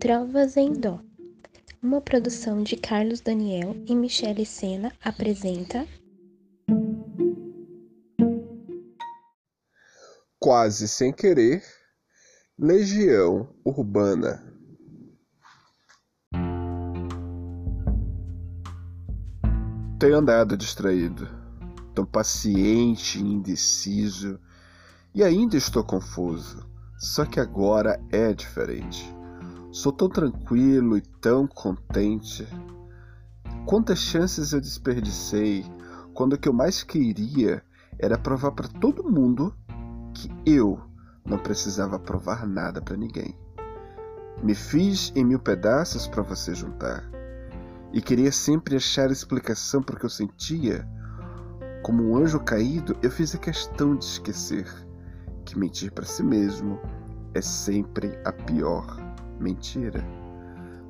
Trovas em Dó. Uma produção de Carlos Daniel e Michele Sena apresenta Quase sem querer, Legião Urbana. Tenho andado distraído, tão paciente e indeciso, e ainda estou confuso. Só que agora é diferente. Sou tão tranquilo e tão contente. Quantas chances eu desperdicei quando o que eu mais queria era provar para todo mundo que eu não precisava provar nada para ninguém. Me fiz em mil pedaços para você juntar e queria sempre achar explicação para o que eu sentia. Como um anjo caído, eu fiz a questão de esquecer que mentir para si mesmo é sempre a pior mentira.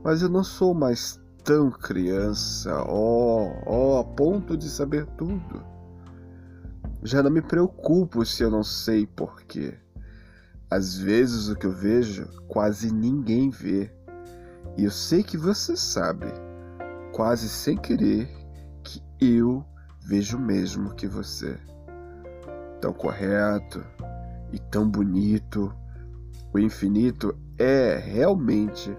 Mas eu não sou mais tão criança, ó, oh, ó, oh, a ponto de saber tudo. Já não me preocupo se eu não sei porquê. Às vezes o que eu vejo quase ninguém vê. E eu sei que você sabe, quase sem querer, que eu vejo mesmo que você. Tão correto e tão bonito. O infinito é realmente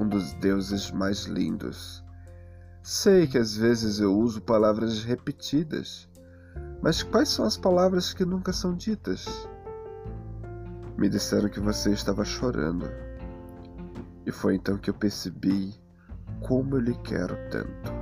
um dos deuses mais lindos. Sei que às vezes eu uso palavras repetidas mas quais são as palavras que nunca são ditas? Me disseram que você estava chorando. E foi então que eu percebi como eu lhe quero tanto.